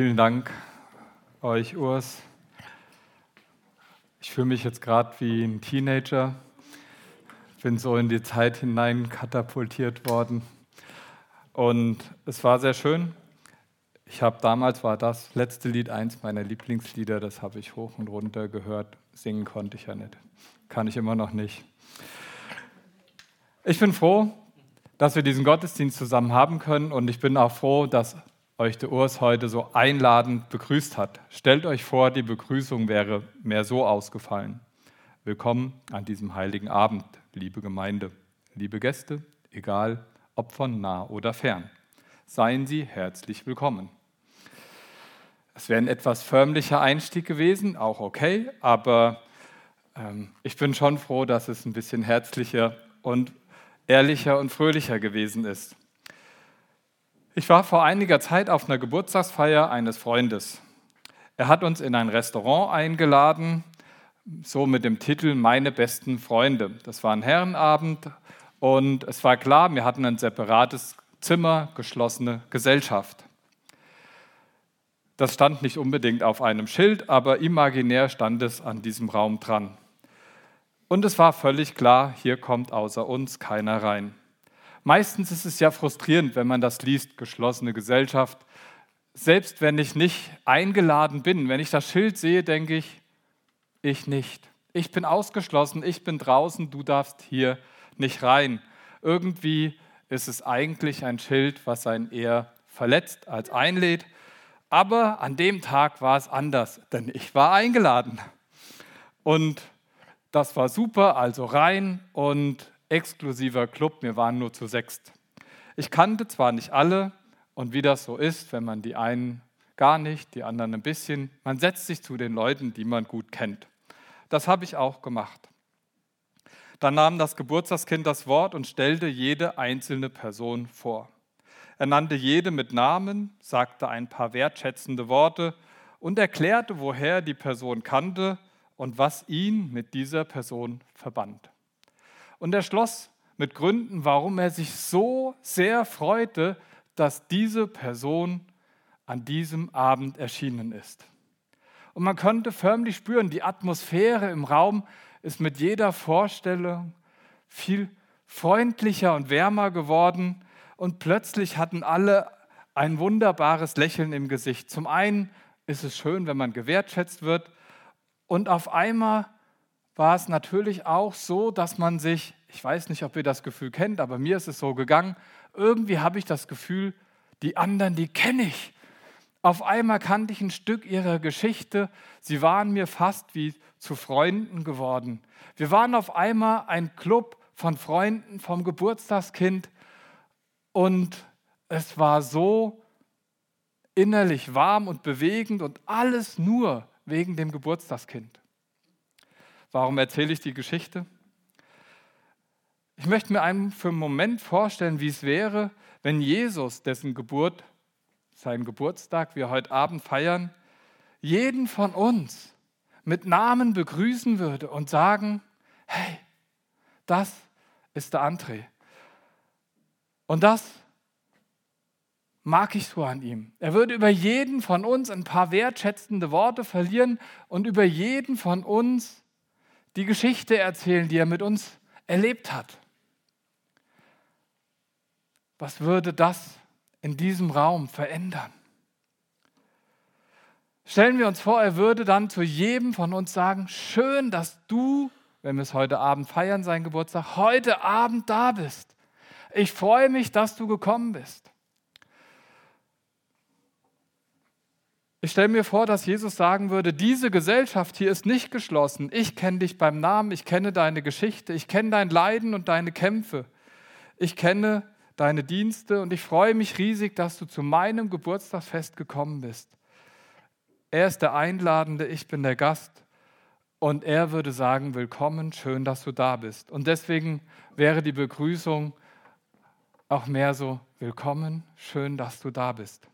Vielen Dank euch, Urs. Ich fühle mich jetzt gerade wie ein Teenager. Bin so in die Zeit hinein katapultiert worden. Und es war sehr schön. Ich habe damals war das letzte Lied eins meiner Lieblingslieder. Das habe ich hoch und runter gehört. Singen konnte ich ja nicht. Kann ich immer noch nicht. Ich bin froh, dass wir diesen Gottesdienst zusammen haben können und ich bin auch froh, dass euch der Urs heute so einladend begrüßt hat. Stellt euch vor, die Begrüßung wäre mehr so ausgefallen. Willkommen an diesem heiligen Abend, liebe Gemeinde, liebe Gäste, egal ob von nah oder fern. Seien Sie herzlich willkommen. Es wäre ein etwas förmlicher Einstieg gewesen, auch okay, aber ähm, ich bin schon froh, dass es ein bisschen herzlicher und ehrlicher und fröhlicher gewesen ist. Ich war vor einiger Zeit auf einer Geburtstagsfeier eines Freundes. Er hat uns in ein Restaurant eingeladen, so mit dem Titel Meine besten Freunde. Das war ein Herrenabend und es war klar, wir hatten ein separates Zimmer, geschlossene Gesellschaft. Das stand nicht unbedingt auf einem Schild, aber imaginär stand es an diesem Raum dran. Und es war völlig klar, hier kommt außer uns keiner rein. Meistens ist es ja frustrierend, wenn man das liest, geschlossene Gesellschaft. Selbst wenn ich nicht eingeladen bin, wenn ich das Schild sehe, denke ich, ich nicht. Ich bin ausgeschlossen, ich bin draußen, du darfst hier nicht rein. Irgendwie ist es eigentlich ein Schild, was einen eher verletzt als einlädt. Aber an dem Tag war es anders, denn ich war eingeladen. Und das war super, also rein und exklusiver Club, wir waren nur zu sechst. Ich kannte zwar nicht alle und wie das so ist, wenn man die einen gar nicht, die anderen ein bisschen, man setzt sich zu den Leuten, die man gut kennt. Das habe ich auch gemacht. Dann nahm das Geburtstagskind das Wort und stellte jede einzelne Person vor. Er nannte jede mit Namen, sagte ein paar wertschätzende Worte und erklärte, woher die Person kannte und was ihn mit dieser Person verband. Und er schloss mit Gründen, warum er sich so sehr freute, dass diese Person an diesem Abend erschienen ist. Und man konnte förmlich spüren, die Atmosphäre im Raum ist mit jeder Vorstellung viel freundlicher und wärmer geworden. Und plötzlich hatten alle ein wunderbares Lächeln im Gesicht. Zum einen ist es schön, wenn man gewertschätzt wird. Und auf einmal war es natürlich auch so, dass man sich, ich weiß nicht, ob ihr das Gefühl kennt, aber mir ist es so gegangen, irgendwie habe ich das Gefühl, die anderen, die kenne ich. Auf einmal kannte ich ein Stück ihrer Geschichte. Sie waren mir fast wie zu Freunden geworden. Wir waren auf einmal ein Club von Freunden vom Geburtstagskind und es war so innerlich warm und bewegend und alles nur wegen dem Geburtstagskind. Warum erzähle ich die Geschichte? Ich möchte mir einen für einen Moment vorstellen, wie es wäre, wenn Jesus, dessen Geburt, seinen Geburtstag wir heute Abend feiern, jeden von uns mit Namen begrüßen würde und sagen, hey, das ist der André. Und das mag ich so an ihm. Er würde über jeden von uns ein paar wertschätzende Worte verlieren und über jeden von uns die Geschichte erzählen, die er mit uns erlebt hat. Was würde das in diesem Raum verändern? Stellen wir uns vor, er würde dann zu jedem von uns sagen, schön, dass du, wenn wir es heute Abend feiern, sein Geburtstag, heute Abend da bist. Ich freue mich, dass du gekommen bist. Ich stelle mir vor, dass Jesus sagen würde, diese Gesellschaft hier ist nicht geschlossen. Ich kenne dich beim Namen, ich kenne deine Geschichte, ich kenne dein Leiden und deine Kämpfe. Ich kenne deine Dienste und ich freue mich riesig, dass du zu meinem Geburtstagsfest gekommen bist. Er ist der Einladende, ich bin der Gast und er würde sagen, willkommen, schön, dass du da bist. Und deswegen wäre die Begrüßung auch mehr so, willkommen, schön, dass du da bist.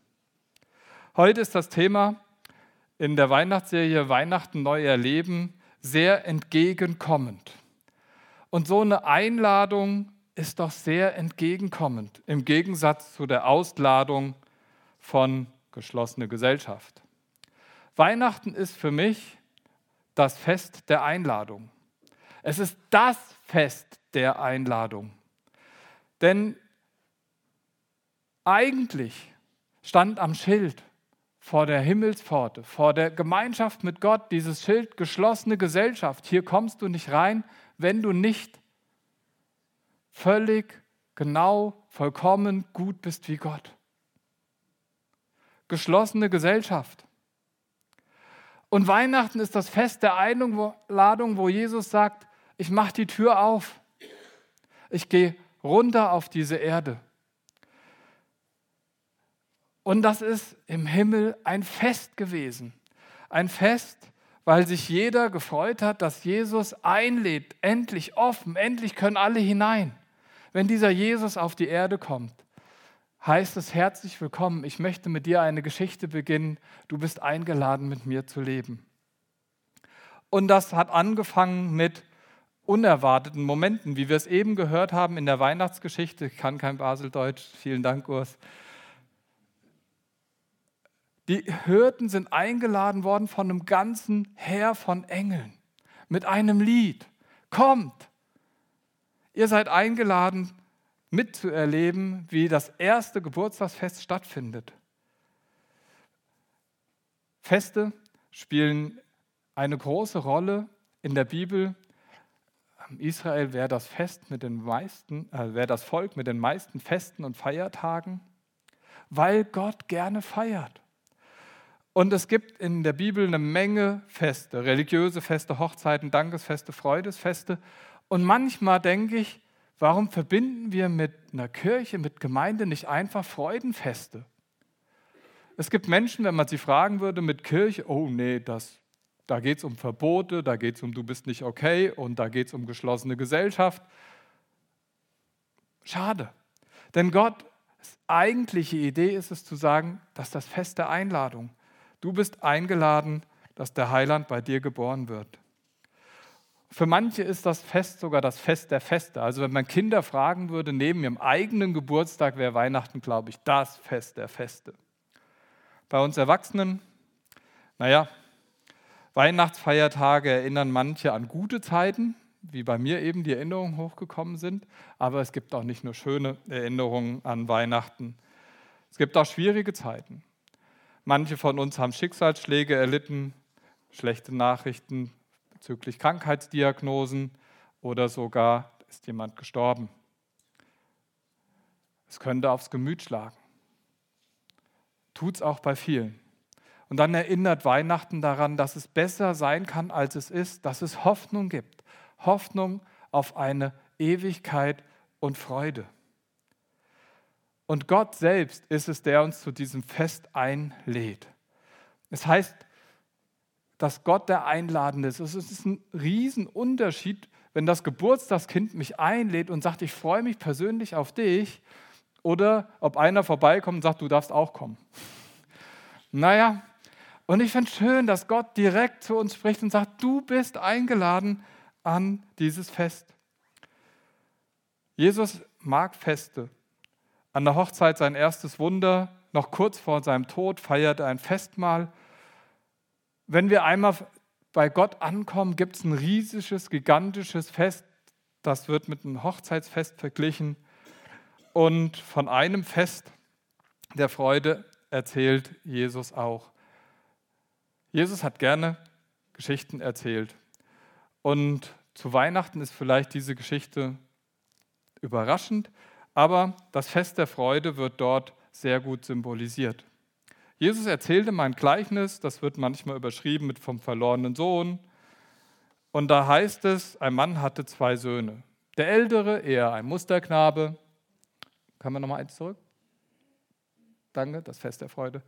Heute ist das Thema in der Weihnachtsserie Weihnachten neu erleben sehr entgegenkommend. Und so eine Einladung ist doch sehr entgegenkommend im Gegensatz zu der Ausladung von geschlossene Gesellschaft. Weihnachten ist für mich das Fest der Einladung. Es ist das Fest der Einladung. Denn eigentlich stand am Schild vor der Himmelspforte, vor der Gemeinschaft mit Gott, dieses Schild geschlossene Gesellschaft. Hier kommst du nicht rein, wenn du nicht völlig, genau, vollkommen gut bist wie Gott. Geschlossene Gesellschaft. Und Weihnachten ist das Fest der Einladung, wo Jesus sagt, ich mache die Tür auf. Ich gehe runter auf diese Erde. Und das ist im Himmel ein Fest gewesen. Ein Fest, weil sich jeder gefreut hat, dass Jesus einlädt, endlich offen, endlich können alle hinein. Wenn dieser Jesus auf die Erde kommt, heißt es herzlich willkommen. Ich möchte mit dir eine Geschichte beginnen. Du bist eingeladen, mit mir zu leben. Und das hat angefangen mit unerwarteten Momenten, wie wir es eben gehört haben in der Weihnachtsgeschichte. Ich kann kein Baseldeutsch. Vielen Dank, Urs. Die Hirten sind eingeladen worden von einem ganzen Heer von Engeln mit einem Lied. Kommt! Ihr seid eingeladen, mitzuerleben, wie das erste Geburtstagsfest stattfindet. Feste spielen eine große Rolle in der Bibel. Israel wäre das Fest mit den meisten, äh, wäre das Volk mit den meisten Festen und Feiertagen, weil Gott gerne feiert. Und es gibt in der Bibel eine Menge Feste, religiöse Feste, Hochzeiten, Dankesfeste, Freudesfeste. Und manchmal denke ich, warum verbinden wir mit einer Kirche, mit Gemeinde nicht einfach Freudenfeste? Es gibt Menschen, wenn man sie fragen würde mit Kirche, oh nee, das, da geht es um Verbote, da geht es um du bist nicht okay und da geht es um geschlossene Gesellschaft. Schade. Denn Gott, eigentliche Idee ist es zu sagen, dass das Fest der Einladung. Du bist eingeladen, dass der Heiland bei dir geboren wird. Für manche ist das Fest sogar das Fest der Feste. Also wenn man Kinder fragen würde, neben ihrem eigenen Geburtstag wäre Weihnachten, glaube ich, das Fest der Feste. Bei uns Erwachsenen, naja, Weihnachtsfeiertage erinnern manche an gute Zeiten, wie bei mir eben die Erinnerungen hochgekommen sind, aber es gibt auch nicht nur schöne Erinnerungen an Weihnachten. Es gibt auch schwierige Zeiten. Manche von uns haben Schicksalsschläge erlitten, schlechte Nachrichten bezüglich Krankheitsdiagnosen oder sogar ist jemand gestorben. Es könnte aufs Gemüt schlagen. Tut es auch bei vielen. Und dann erinnert Weihnachten daran, dass es besser sein kann, als es ist, dass es Hoffnung gibt. Hoffnung auf eine Ewigkeit und Freude. Und Gott selbst ist es, der uns zu diesem Fest einlädt. Es heißt, dass Gott der Einladende ist. Es ist ein Riesenunterschied, wenn das Geburtstagskind mich einlädt und sagt, ich freue mich persönlich auf dich, oder ob einer vorbeikommt und sagt, du darfst auch kommen. Naja, und ich finde es schön, dass Gott direkt zu uns spricht und sagt, du bist eingeladen an dieses Fest. Jesus mag Feste an der Hochzeit sein erstes Wunder, noch kurz vor seinem Tod feiert er ein Festmahl. Wenn wir einmal bei Gott ankommen, gibt es ein riesiges, gigantisches Fest. Das wird mit einem Hochzeitsfest verglichen. Und von einem Fest der Freude erzählt Jesus auch. Jesus hat gerne Geschichten erzählt. Und zu Weihnachten ist vielleicht diese Geschichte überraschend, aber das Fest der Freude wird dort sehr gut symbolisiert. Jesus erzählte mein Gleichnis, das wird manchmal überschrieben mit vom verlorenen Sohn. Und da heißt es, ein Mann hatte zwei Söhne. Der ältere eher ein Musterknabe. Kann man nochmal eins zurück? Danke, das Fest der Freude.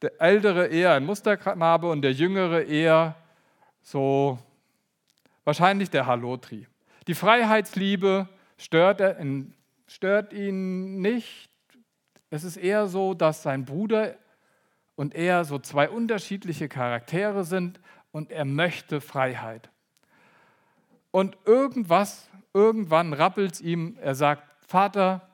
Der ältere eher ein Musterknabe und der jüngere eher so wahrscheinlich der Halotri. Die Freiheitsliebe stört er in stört ihn nicht. Es ist eher so, dass sein Bruder und er so zwei unterschiedliche Charaktere sind und er möchte Freiheit. Und irgendwas, irgendwann rappelt es ihm, er sagt, Vater,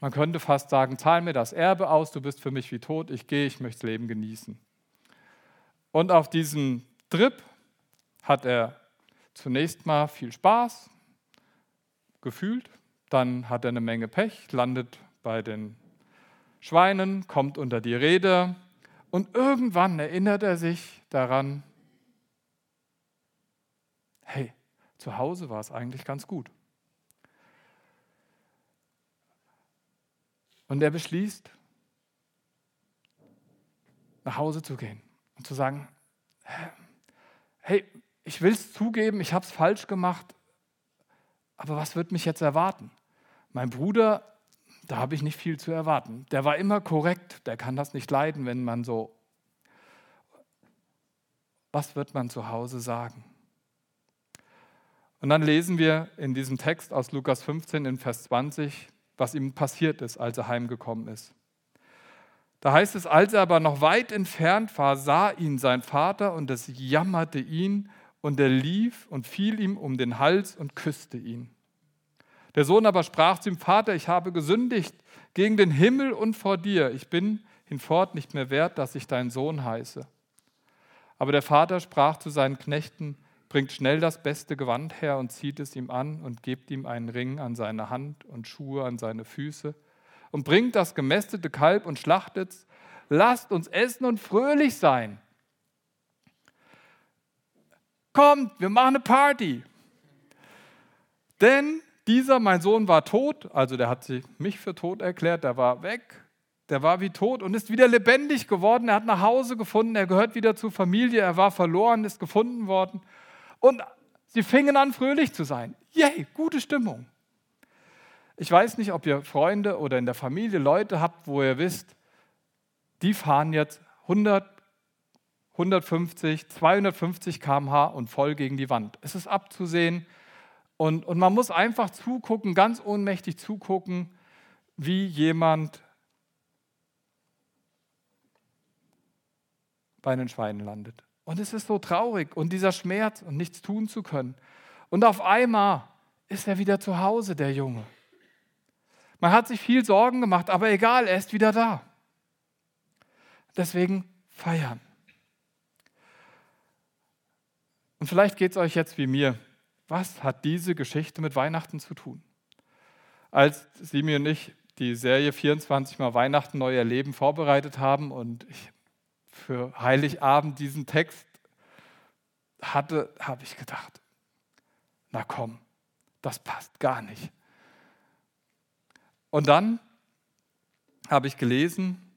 Man könnte fast sagen, zahl mir das Erbe aus, du bist für mich wie tot, ich gehe, ich möchte das Leben genießen. Und auf diesem Trip hat er zunächst mal viel Spaß gefühlt, dann hat er eine Menge Pech, landet bei den Schweinen, kommt unter die Rede und irgendwann erinnert er sich daran, hey, zu Hause war es eigentlich ganz gut. Und er beschließt, nach Hause zu gehen und zu sagen, hey, ich will es zugeben, ich habe es falsch gemacht, aber was wird mich jetzt erwarten? Mein Bruder, da habe ich nicht viel zu erwarten. Der war immer korrekt, der kann das nicht leiden, wenn man so... Was wird man zu Hause sagen? Und dann lesen wir in diesem Text aus Lukas 15 in Vers 20, was ihm passiert ist, als er heimgekommen ist. Da heißt es, als er aber noch weit entfernt war, sah ihn sein Vater und es jammerte ihn und er lief und fiel ihm um den Hals und küsste ihn. Der Sohn aber sprach zu ihm, Vater, ich habe gesündigt gegen den Himmel und vor dir. Ich bin hinfort nicht mehr wert, dass ich dein Sohn heiße. Aber der Vater sprach zu seinen Knechten, bringt schnell das beste Gewand her und zieht es ihm an und gebt ihm einen Ring an seine Hand und Schuhe an seine Füße und bringt das gemästete Kalb und schlachtet es. Lasst uns essen und fröhlich sein. Kommt, wir machen eine Party. Denn dieser, mein Sohn, war tot, also der hat sich mich für tot erklärt, der war weg, der war wie tot und ist wieder lebendig geworden. Er hat nach Hause gefunden, er gehört wieder zur Familie, er war verloren, ist gefunden worden. Und sie fingen an, fröhlich zu sein. Yay, gute Stimmung. Ich weiß nicht, ob ihr Freunde oder in der Familie Leute habt, wo ihr wisst, die fahren jetzt 100, 150, 250 km/h und voll gegen die Wand. Es ist abzusehen und, und man muss einfach zugucken, ganz ohnmächtig zugucken, wie jemand bei den Schweinen landet. Und es ist so traurig und dieser Schmerz und nichts tun zu können. Und auf einmal ist er wieder zu Hause, der Junge. Man hat sich viel Sorgen gemacht, aber egal, er ist wieder da. Deswegen feiern. Und vielleicht geht es euch jetzt wie mir. Was hat diese Geschichte mit Weihnachten zu tun? Als Simi und ich die Serie 24 Mal Weihnachten neu erleben vorbereitet haben und ich für Heiligabend diesen Text hatte, habe ich gedacht, na komm, das passt gar nicht. Und dann habe ich gelesen,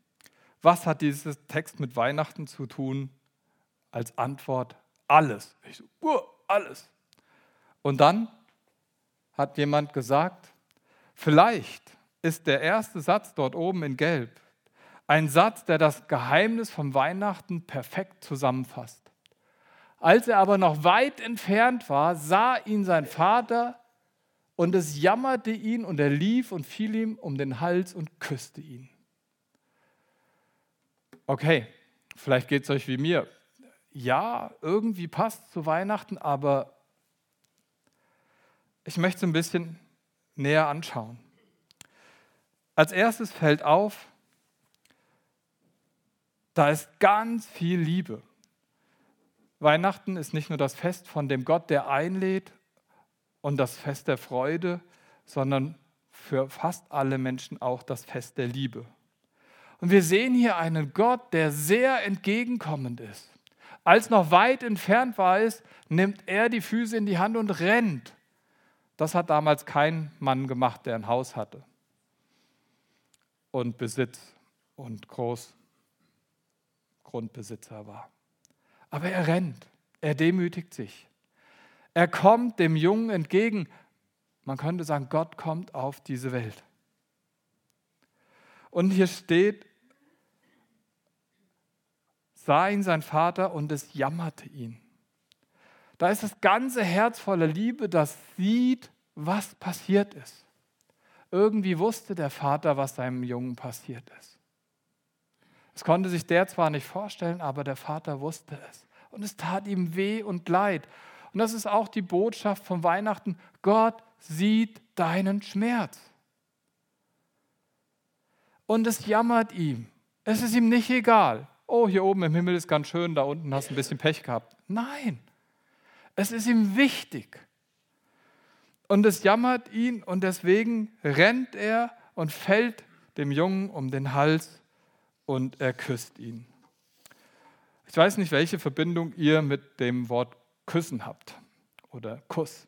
was hat dieser Text mit Weihnachten zu tun? Als Antwort alles. Ich so, uh, alles. Und dann hat jemand gesagt, vielleicht ist der erste Satz dort oben in Gelb ein Satz, der das Geheimnis vom Weihnachten perfekt zusammenfasst. Als er aber noch weit entfernt war, sah ihn sein Vater und es jammerte ihn und er lief und fiel ihm um den Hals und küsste ihn. Okay, vielleicht geht es euch wie mir. Ja, irgendwie passt zu Weihnachten, aber ich möchte es ein bisschen näher anschauen. Als erstes fällt auf, da ist ganz viel Liebe. Weihnachten ist nicht nur das Fest von dem Gott, der einlädt und das Fest der Freude, sondern für fast alle Menschen auch das Fest der Liebe. Und wir sehen hier einen Gott, der sehr entgegenkommend ist. Als noch weit entfernt war es, nimmt er die Füße in die Hand und rennt. Das hat damals kein Mann gemacht, der ein Haus hatte und Besitz und groß Grundbesitzer war. Aber er rennt, er demütigt sich. Er kommt dem Jungen entgegen. Man könnte sagen, Gott kommt auf diese Welt. Und hier steht, sah ihn sein Vater und es jammerte ihn. Da ist das ganze Herz voller Liebe, das sieht, was passiert ist. Irgendwie wusste der Vater, was seinem Jungen passiert ist. Das konnte sich der zwar nicht vorstellen, aber der Vater wusste es. Und es tat ihm weh und leid. Und das ist auch die Botschaft von Weihnachten. Gott sieht deinen Schmerz. und es jammert ihm. Es ist ihm nicht egal. Oh, hier oben im Himmel ist ganz schön, da unten hast du ein bisschen Pech gehabt. Nein, es ist ihm wichtig. Und es jammert ihn und deswegen rennt er und fällt dem Jungen um den Hals und er küsst ihn. Ich weiß nicht, welche Verbindung ihr mit dem Wort küssen habt oder Kuss.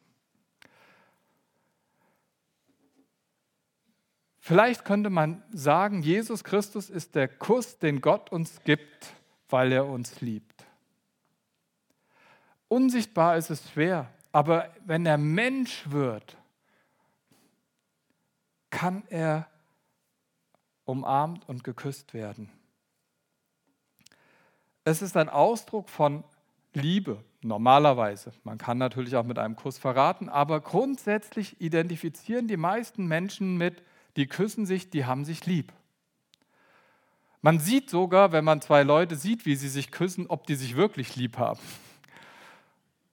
Vielleicht könnte man sagen, Jesus Christus ist der Kuss, den Gott uns gibt, weil er uns liebt. Unsichtbar ist es schwer, aber wenn er Mensch wird, kann er umarmt und geküsst werden. Es ist ein Ausdruck von Liebe, normalerweise. Man kann natürlich auch mit einem Kuss verraten, aber grundsätzlich identifizieren die meisten Menschen mit, die küssen sich, die haben sich lieb. Man sieht sogar, wenn man zwei Leute sieht, wie sie sich küssen, ob die sich wirklich lieb haben.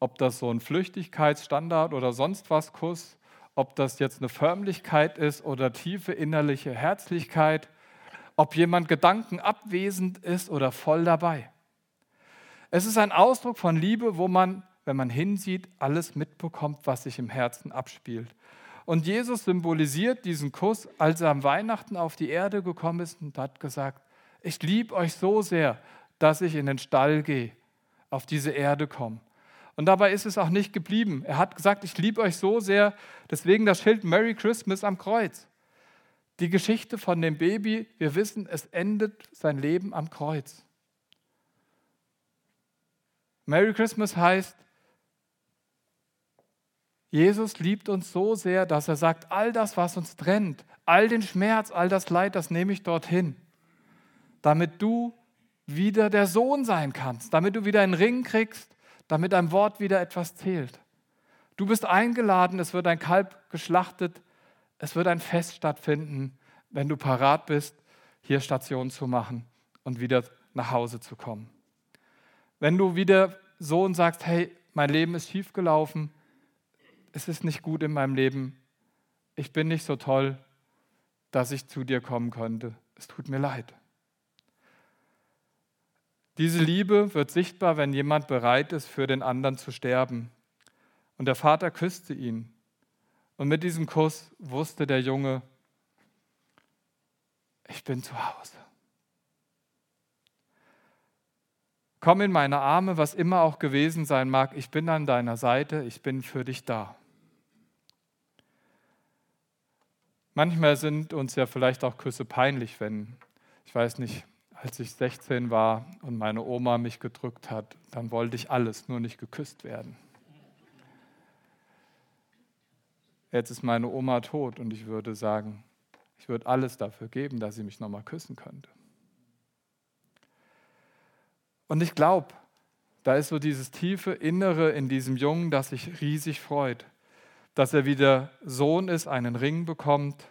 Ob das so ein Flüchtigkeitsstandard oder sonst was Kuss, ob das jetzt eine Förmlichkeit ist oder tiefe innerliche Herzlichkeit, ob jemand gedankenabwesend ist oder voll dabei. Es ist ein Ausdruck von Liebe, wo man, wenn man hinsieht, alles mitbekommt, was sich im Herzen abspielt. Und Jesus symbolisiert diesen Kuss, als er am Weihnachten auf die Erde gekommen ist und hat gesagt, ich liebe euch so sehr, dass ich in den Stall gehe, auf diese Erde komme. Und dabei ist es auch nicht geblieben. Er hat gesagt, ich liebe euch so sehr, deswegen das Schild Merry Christmas am Kreuz. Die Geschichte von dem Baby, wir wissen, es endet sein Leben am Kreuz. Merry Christmas heißt, Jesus liebt uns so sehr, dass er sagt, all das, was uns trennt, all den Schmerz, all das Leid, das nehme ich dorthin, damit du wieder der Sohn sein kannst, damit du wieder einen Ring kriegst, damit dein Wort wieder etwas zählt. Du bist eingeladen, es wird ein Kalb geschlachtet, es wird ein Fest stattfinden, wenn du parat bist, hier Station zu machen und wieder nach Hause zu kommen. Wenn du wieder Sohn sagst, hey, mein Leben ist schiefgelaufen, es ist nicht gut in meinem Leben, ich bin nicht so toll, dass ich zu dir kommen könnte. Es tut mir leid. Diese Liebe wird sichtbar, wenn jemand bereit ist, für den anderen zu sterben. Und der Vater küsste ihn. Und mit diesem Kuss wusste der Junge, ich bin zu Hause. Komm in meine Arme, was immer auch gewesen sein mag, ich bin an deiner Seite, ich bin für dich da. Manchmal sind uns ja vielleicht auch Küsse peinlich, wenn, ich weiß nicht, als ich 16 war und meine Oma mich gedrückt hat, dann wollte ich alles, nur nicht geküsst werden. Jetzt ist meine Oma tot und ich würde sagen, ich würde alles dafür geben, dass sie mich nochmal küssen könnte. Und ich glaube, da ist so dieses tiefe Innere in diesem Jungen, das sich riesig freut dass er wieder Sohn ist, einen Ring bekommt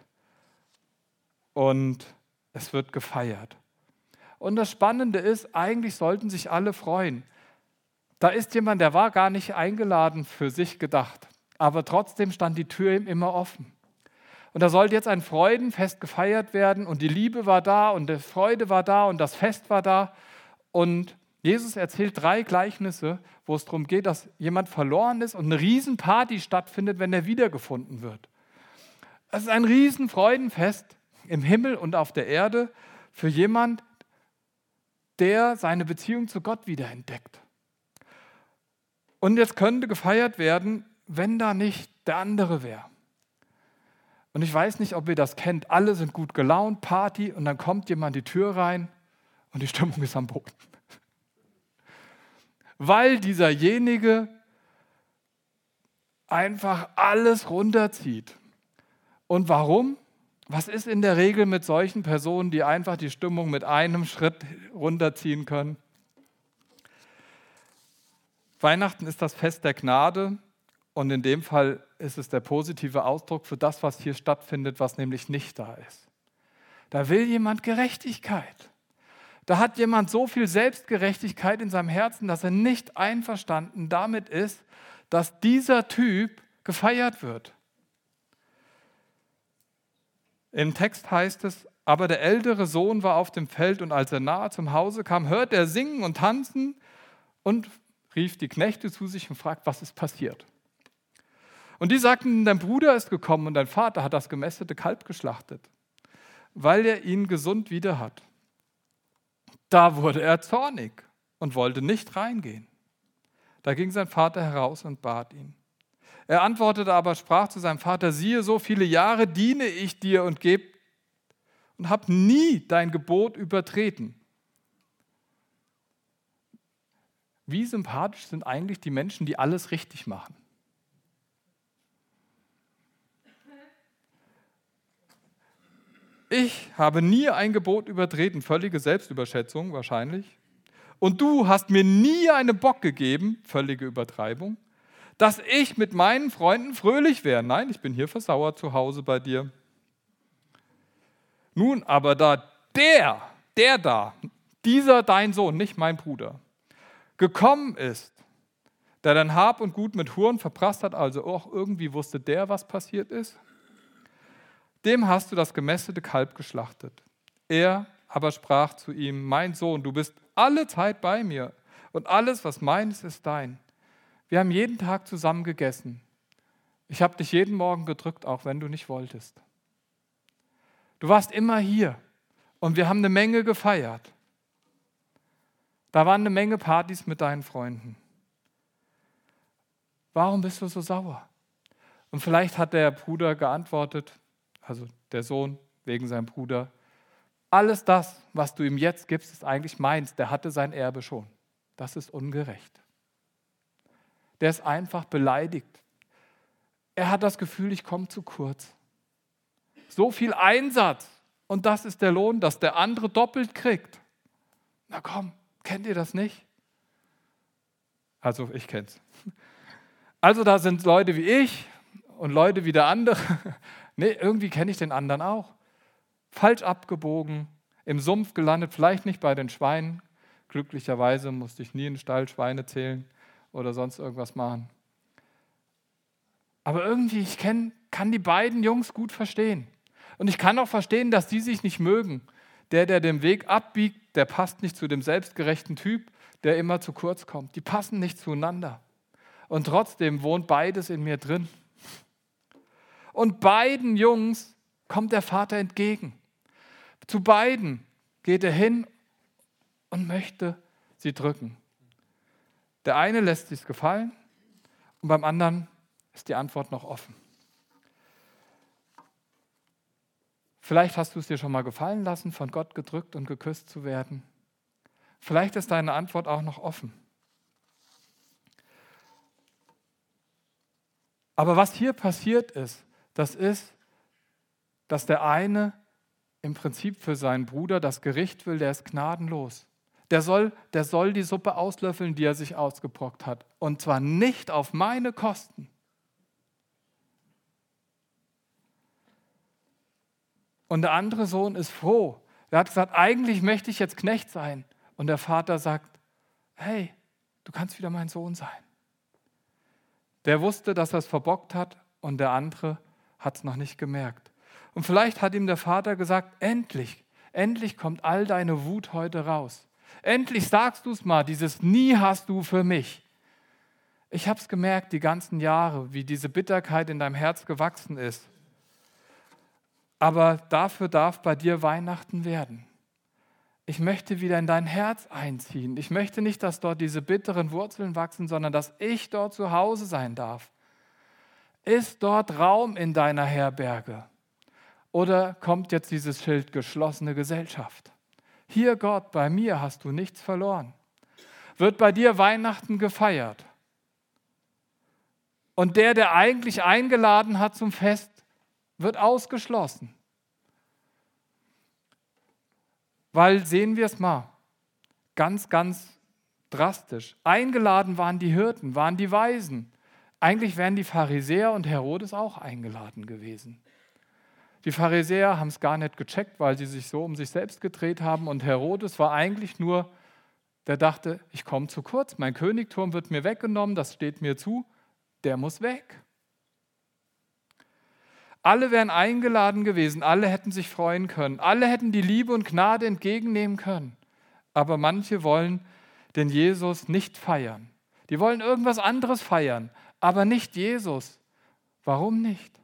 und es wird gefeiert. Und das Spannende ist, eigentlich sollten sich alle freuen. Da ist jemand, der war gar nicht eingeladen für sich gedacht, aber trotzdem stand die Tür ihm immer offen. Und da sollte jetzt ein Freudenfest gefeiert werden und die Liebe war da und die Freude war da und das Fest war da. Und Jesus erzählt drei Gleichnisse, wo es darum geht, dass jemand verloren ist und eine Riesenparty stattfindet, wenn er wiedergefunden wird. Es ist ein Riesenfreudenfest im Himmel und auf der Erde für jemand, der seine Beziehung zu Gott wiederentdeckt. Und jetzt könnte gefeiert werden, wenn da nicht der andere wäre. Und ich weiß nicht, ob ihr das kennt. Alle sind gut gelaunt, Party, und dann kommt jemand die Tür rein und die Stimmung ist am Boden weil dieserjenige einfach alles runterzieht. Und warum? Was ist in der Regel mit solchen Personen, die einfach die Stimmung mit einem Schritt runterziehen können? Weihnachten ist das Fest der Gnade und in dem Fall ist es der positive Ausdruck für das, was hier stattfindet, was nämlich nicht da ist. Da will jemand Gerechtigkeit. Da hat jemand so viel Selbstgerechtigkeit in seinem Herzen, dass er nicht einverstanden damit ist, dass dieser Typ gefeiert wird. Im Text heißt es, Aber der ältere Sohn war auf dem Feld und als er nahe zum Hause kam, hörte er singen und tanzen und rief die Knechte zu sich und fragt, was ist passiert. Und die sagten, dein Bruder ist gekommen und dein Vater hat das gemästete Kalb geschlachtet, weil er ihn gesund wieder hat. Da wurde er zornig und wollte nicht reingehen. Da ging sein Vater heraus und bat ihn. Er antwortete aber, sprach zu seinem Vater, siehe, so viele Jahre diene ich dir und gebe und habe nie dein Gebot übertreten. Wie sympathisch sind eigentlich die Menschen, die alles richtig machen? Ich habe nie ein Gebot übertreten, völlige Selbstüberschätzung wahrscheinlich. Und du hast mir nie einen Bock gegeben, völlige Übertreibung, dass ich mit meinen Freunden fröhlich wäre. Nein, ich bin hier versauert zu Hause bei dir. Nun aber da der, der da, dieser dein Sohn, nicht mein Bruder, gekommen ist, der dein Hab und Gut mit Huren verprasst hat, also auch irgendwie wusste der, was passiert ist, dem hast du das gemästete Kalb geschlachtet. Er aber sprach zu ihm, mein Sohn, du bist alle Zeit bei mir und alles, was meines, ist dein. Wir haben jeden Tag zusammen gegessen. Ich habe dich jeden Morgen gedrückt, auch wenn du nicht wolltest. Du warst immer hier und wir haben eine Menge gefeiert. Da waren eine Menge Partys mit deinen Freunden. Warum bist du so sauer? Und vielleicht hat der Bruder geantwortet, also der Sohn wegen seinem Bruder, alles das, was du ihm jetzt gibst, ist eigentlich meins. Der hatte sein Erbe schon. Das ist ungerecht. Der ist einfach beleidigt. Er hat das Gefühl, ich komme zu kurz so viel Einsatz und das ist der Lohn, dass der andere doppelt kriegt. Na komm, kennt ihr das nicht? Also ich kenn's. Also da sind Leute wie ich und Leute wie der andere. nee, irgendwie kenne ich den anderen auch. Falsch abgebogen, im Sumpf gelandet, vielleicht nicht bei den Schweinen. Glücklicherweise musste ich nie in den Stall Schweine zählen oder sonst irgendwas machen. Aber irgendwie, ich kenn, kann die beiden Jungs gut verstehen. Und ich kann auch verstehen, dass die sich nicht mögen. Der, der den Weg abbiegt, der passt nicht zu dem selbstgerechten Typ, der immer zu kurz kommt. Die passen nicht zueinander. Und trotzdem wohnt beides in mir drin. Und beiden Jungs kommt der Vater entgegen. Zu beiden geht er hin und möchte sie drücken. Der eine lässt sich gefallen und beim anderen ist die Antwort noch offen. Vielleicht hast du es dir schon mal gefallen lassen, von Gott gedrückt und geküsst zu werden. Vielleicht ist deine Antwort auch noch offen. Aber was hier passiert ist, das ist, dass der eine im Prinzip für seinen Bruder das Gericht will, der ist gnadenlos. Der soll, der soll die Suppe auslöffeln, die er sich ausgebrockt hat. Und zwar nicht auf meine Kosten. Und der andere Sohn ist froh. Er hat gesagt, eigentlich möchte ich jetzt Knecht sein. Und der Vater sagt, hey, du kannst wieder mein Sohn sein. Der wusste, dass er es verbockt hat und der andere hat es noch nicht gemerkt. Und vielleicht hat ihm der Vater gesagt, endlich, endlich kommt all deine Wut heute raus. Endlich sagst du es mal, dieses Nie hast du für mich. Ich habe es gemerkt, die ganzen Jahre, wie diese Bitterkeit in deinem Herz gewachsen ist aber dafür darf bei dir Weihnachten werden. Ich möchte wieder in dein Herz einziehen. Ich möchte nicht, dass dort diese bitteren Wurzeln wachsen, sondern dass ich dort zu Hause sein darf. Ist dort Raum in deiner Herberge? Oder kommt jetzt dieses Schild geschlossene Gesellschaft? Hier Gott, bei mir hast du nichts verloren. Wird bei dir Weihnachten gefeiert? Und der, der eigentlich eingeladen hat zum Fest, wird ausgeschlossen. Weil sehen wir es mal, ganz, ganz drastisch. Eingeladen waren die Hirten, waren die Weisen. Eigentlich wären die Pharisäer und Herodes auch eingeladen gewesen. Die Pharisäer haben es gar nicht gecheckt, weil sie sich so um sich selbst gedreht haben. Und Herodes war eigentlich nur, der dachte, ich komme zu kurz, mein Königturm wird mir weggenommen, das steht mir zu, der muss weg. Alle wären eingeladen gewesen, alle hätten sich freuen können, alle hätten die Liebe und Gnade entgegennehmen können. Aber manche wollen den Jesus nicht feiern. Die wollen irgendwas anderes feiern, aber nicht Jesus. Warum nicht?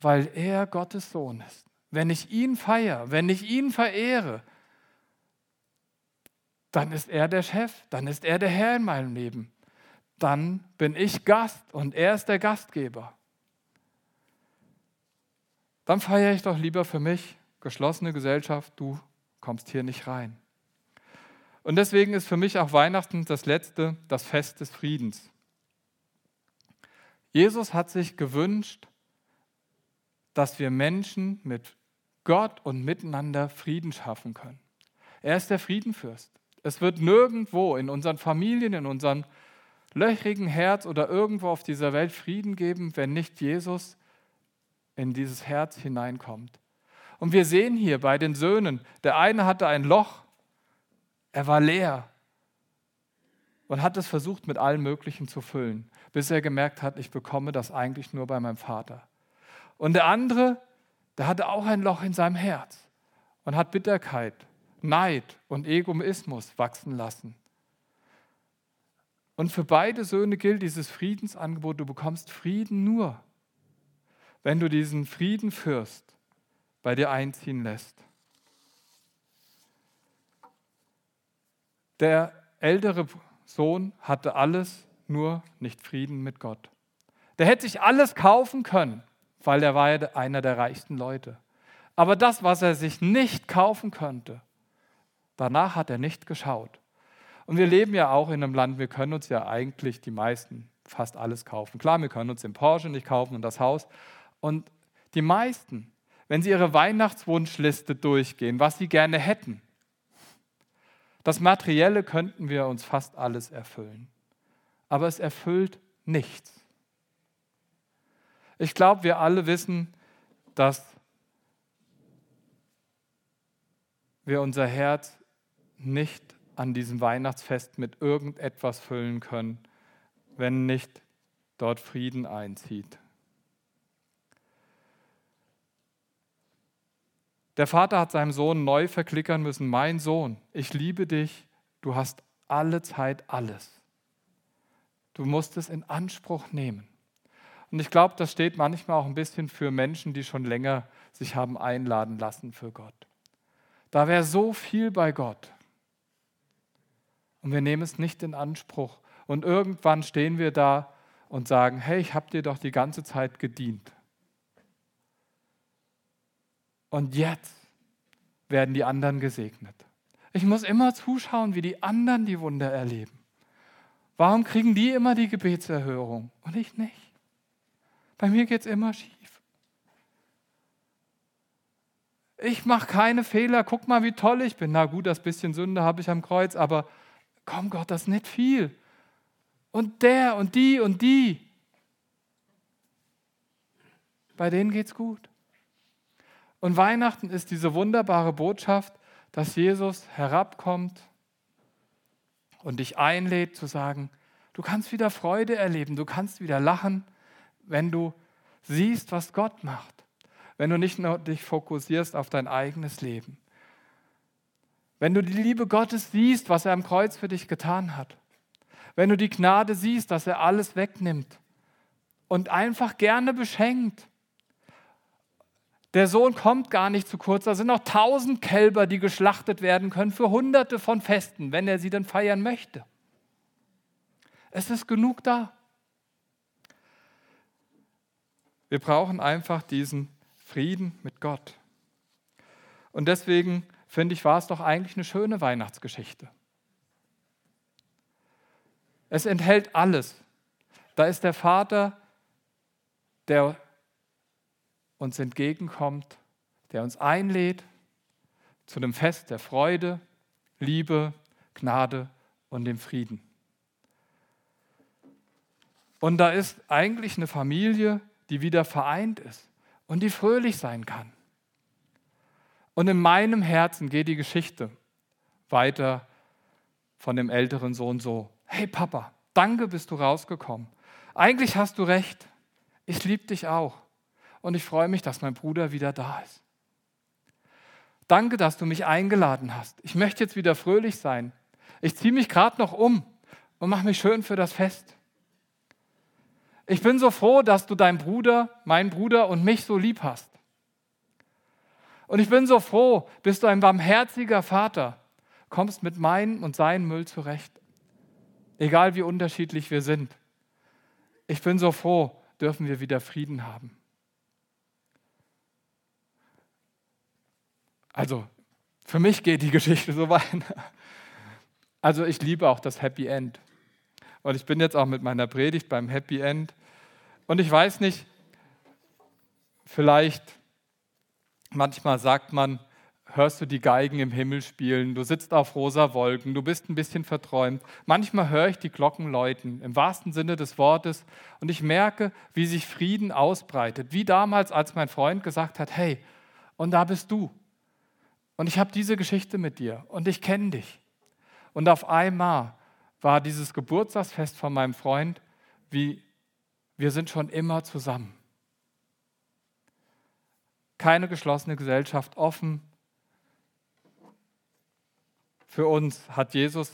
Weil er Gottes Sohn ist. Wenn ich ihn feiere, wenn ich ihn verehre, dann ist er der Chef, dann ist er der Herr in meinem Leben. Dann bin ich Gast und er ist der Gastgeber. Dann feiere ich doch lieber für mich, geschlossene Gesellschaft, du kommst hier nicht rein. Und deswegen ist für mich auch Weihnachten das letzte, das Fest des Friedens. Jesus hat sich gewünscht, dass wir Menschen mit Gott und miteinander Frieden schaffen können. Er ist der Friedenfürst. Es wird nirgendwo in unseren Familien, in unserem löchrigen Herz oder irgendwo auf dieser Welt Frieden geben, wenn nicht Jesus in dieses Herz hineinkommt. Und wir sehen hier bei den Söhnen, der eine hatte ein Loch, er war leer und hat es versucht mit allem Möglichen zu füllen, bis er gemerkt hat, ich bekomme das eigentlich nur bei meinem Vater. Und der andere, der hatte auch ein Loch in seinem Herz und hat Bitterkeit, Neid und Egoismus wachsen lassen. Und für beide Söhne gilt dieses Friedensangebot, du bekommst Frieden nur, wenn du diesen Frieden Fürst bei dir einziehen lässt. Der ältere Sohn hatte alles, nur nicht Frieden mit Gott. Der hätte sich alles kaufen können, weil er war einer der reichsten Leute. Aber das, was er sich nicht kaufen könnte, danach hat er nicht geschaut. Und wir leben ja auch in einem Land, wir können uns ja eigentlich die meisten fast alles kaufen. Klar, wir können uns den Porsche nicht kaufen und das Haus. Und die meisten, wenn sie ihre Weihnachtswunschliste durchgehen, was sie gerne hätten, das Materielle könnten wir uns fast alles erfüllen. Aber es erfüllt nichts. Ich glaube, wir alle wissen, dass wir unser Herz nicht an diesem Weihnachtsfest mit irgendetwas füllen können, wenn nicht dort Frieden einzieht. Der Vater hat seinem Sohn neu verklickern müssen, mein Sohn, ich liebe dich, du hast alle Zeit alles. Du musst es in Anspruch nehmen. Und ich glaube, das steht manchmal auch ein bisschen für Menschen, die schon länger sich haben einladen lassen für Gott. Da wäre so viel bei Gott. Und wir nehmen es nicht in Anspruch. Und irgendwann stehen wir da und sagen, hey, ich habe dir doch die ganze Zeit gedient. Und jetzt werden die anderen gesegnet. Ich muss immer zuschauen, wie die anderen die Wunder erleben. Warum kriegen die immer die Gebetserhörung und ich nicht? Bei mir geht es immer schief. Ich mache keine Fehler. Guck mal, wie toll ich bin. Na gut, das bisschen Sünde habe ich am Kreuz, aber komm Gott, das ist nicht viel. Und der und die und die. Bei denen geht es gut. Und Weihnachten ist diese wunderbare Botschaft, dass Jesus herabkommt und dich einlädt zu sagen, du kannst wieder Freude erleben, du kannst wieder lachen, wenn du siehst, was Gott macht, wenn du nicht nur dich fokussierst auf dein eigenes Leben, wenn du die Liebe Gottes siehst, was er am Kreuz für dich getan hat, wenn du die Gnade siehst, dass er alles wegnimmt und einfach gerne beschenkt, der Sohn kommt gar nicht zu kurz. Da sind noch tausend Kälber, die geschlachtet werden können für hunderte von Festen, wenn er sie dann feiern möchte. Es ist genug da. Wir brauchen einfach diesen Frieden mit Gott. Und deswegen finde ich, war es doch eigentlich eine schöne Weihnachtsgeschichte. Es enthält alles. Da ist der Vater, der uns entgegenkommt, der uns einlädt zu dem Fest der Freude, Liebe, Gnade und dem Frieden. Und da ist eigentlich eine Familie, die wieder vereint ist und die fröhlich sein kann. Und in meinem Herzen geht die Geschichte weiter von dem älteren Sohn so, hey Papa, danke bist du rausgekommen. Eigentlich hast du recht. Ich liebe dich auch. Und ich freue mich, dass mein Bruder wieder da ist. Danke, dass du mich eingeladen hast. Ich möchte jetzt wieder fröhlich sein. Ich ziehe mich gerade noch um und mache mich schön für das Fest. Ich bin so froh, dass du deinen Bruder, meinen Bruder und mich so lieb hast. Und ich bin so froh, bist du ein barmherziger Vater, kommst mit meinem und seinem Müll zurecht. Egal wie unterschiedlich wir sind. Ich bin so froh, dürfen wir wieder Frieden haben. Also, für mich geht die Geschichte so weiter. Also, ich liebe auch das Happy End. Und ich bin jetzt auch mit meiner Predigt beim Happy End. Und ich weiß nicht, vielleicht Manchmal sagt man, hörst du die Geigen im Himmel spielen, du sitzt auf rosa Wolken, du bist ein bisschen verträumt. Manchmal höre ich die Glocken läuten, im wahrsten Sinne des Wortes, und ich merke, wie sich Frieden ausbreitet. Wie damals, als mein Freund gesagt hat, hey, und da bist du. Und ich habe diese Geschichte mit dir und ich kenne dich. Und auf einmal war dieses Geburtstagsfest von meinem Freund, wie wir sind schon immer zusammen keine geschlossene Gesellschaft, offen. Für uns hat Jesus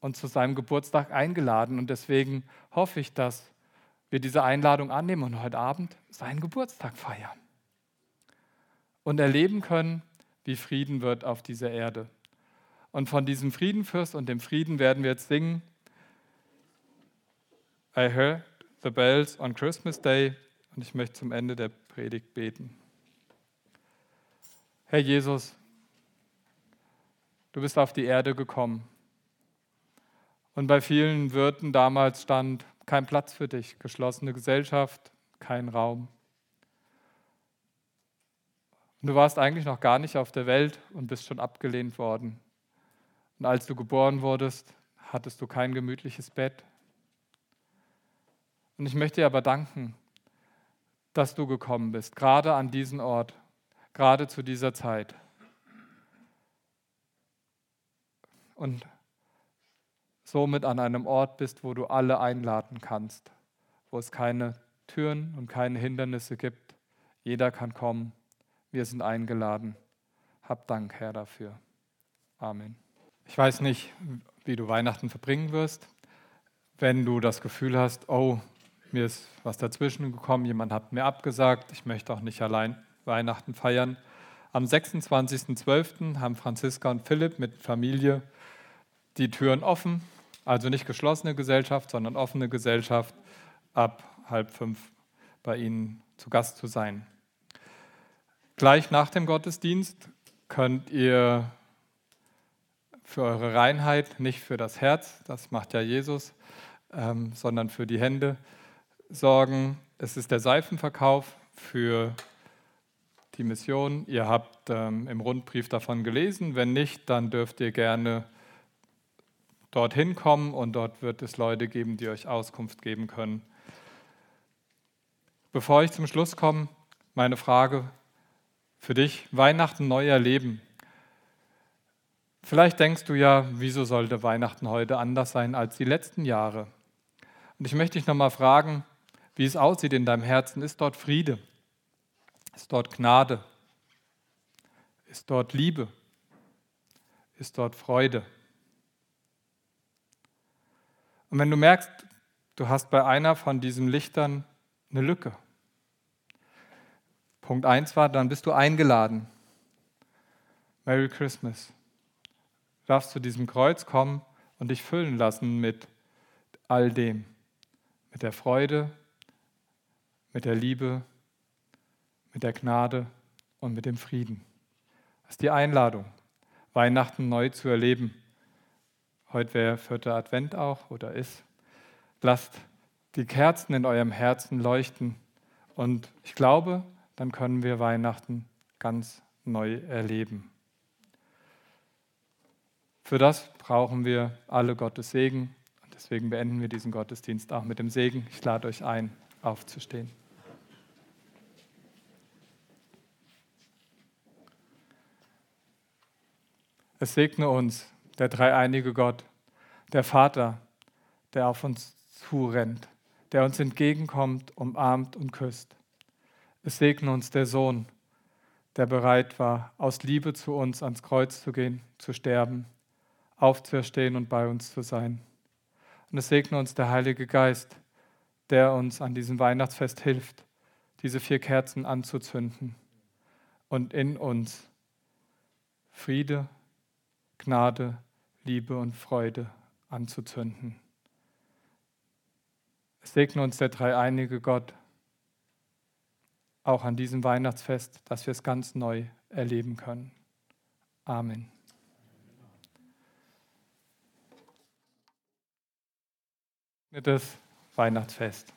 uns zu seinem Geburtstag eingeladen und deswegen hoffe ich, dass wir diese Einladung annehmen und heute Abend seinen Geburtstag feiern und erleben können, wie Frieden wird auf dieser Erde. Und von diesem Friedenfürst und dem Frieden werden wir jetzt singen. I heard the bells on Christmas Day und ich möchte zum Ende der Predigt beten. Herr Jesus, du bist auf die Erde gekommen. Und bei vielen Wirten damals stand kein Platz für dich, geschlossene Gesellschaft, kein Raum. Und du warst eigentlich noch gar nicht auf der Welt und bist schon abgelehnt worden. Und als du geboren wurdest, hattest du kein gemütliches Bett. Und ich möchte dir aber danken, dass du gekommen bist, gerade an diesen Ort, gerade zu dieser Zeit. Und somit an einem Ort bist, wo du alle einladen kannst, wo es keine Türen und keine Hindernisse gibt. Jeder kann kommen. Wir sind eingeladen. Hab Dank, Herr, dafür. Amen. Ich weiß nicht, wie du Weihnachten verbringen wirst. Wenn du das Gefühl hast, oh, mir ist was dazwischen gekommen, jemand hat mir abgesagt, ich möchte auch nicht allein Weihnachten feiern. Am 26.12. haben Franziska und Philipp mit Familie die Türen offen, also nicht geschlossene Gesellschaft, sondern offene Gesellschaft, ab halb fünf bei Ihnen zu Gast zu sein. Gleich nach dem Gottesdienst könnt ihr für eure Reinheit, nicht für das Herz, das macht ja Jesus, ähm, sondern für die Hände sorgen. Es ist der Seifenverkauf für die Mission. Ihr habt ähm, im Rundbrief davon gelesen. Wenn nicht, dann dürft ihr gerne dorthin kommen und dort wird es Leute geben, die euch Auskunft geben können. Bevor ich zum Schluss komme, meine Frage für dich, Weihnachten neu erleben. Vielleicht denkst du ja, wieso sollte Weihnachten heute anders sein als die letzten Jahre? Und ich möchte dich nochmal fragen, wie es aussieht in deinem Herzen. Ist dort Friede? Ist dort Gnade? Ist dort Liebe? Ist dort Freude? Und wenn du merkst, du hast bei einer von diesen Lichtern eine Lücke, Punkt 1 war, dann bist du eingeladen. Merry Christmas. Du darfst zu diesem Kreuz kommen und dich füllen lassen mit all dem. Mit der Freude, mit der Liebe, mit der Gnade und mit dem Frieden. Das ist die Einladung, Weihnachten neu zu erleben. Heute wäre vierter Advent auch oder ist. Lasst die Kerzen in eurem Herzen leuchten und ich glaube, dann können wir Weihnachten ganz neu erleben. Für das brauchen wir alle Gottes Segen und deswegen beenden wir diesen Gottesdienst auch mit dem Segen. Ich lade euch ein, aufzustehen. Es segne uns der dreieinige Gott, der Vater, der auf uns zurennt, der uns entgegenkommt, umarmt und küsst. Es segne uns der Sohn, der bereit war, aus Liebe zu uns ans Kreuz zu gehen, zu sterben, aufzuerstehen und bei uns zu sein. Und es segne uns der Heilige Geist, der uns an diesem Weihnachtsfest hilft, diese vier Kerzen anzuzünden und in uns Friede, Gnade, Liebe und Freude anzuzünden. Segne uns der dreieinige Gott, auch an diesem Weihnachtsfest, dass wir es ganz neu erleben können. Amen. Das Weihnachtsfest.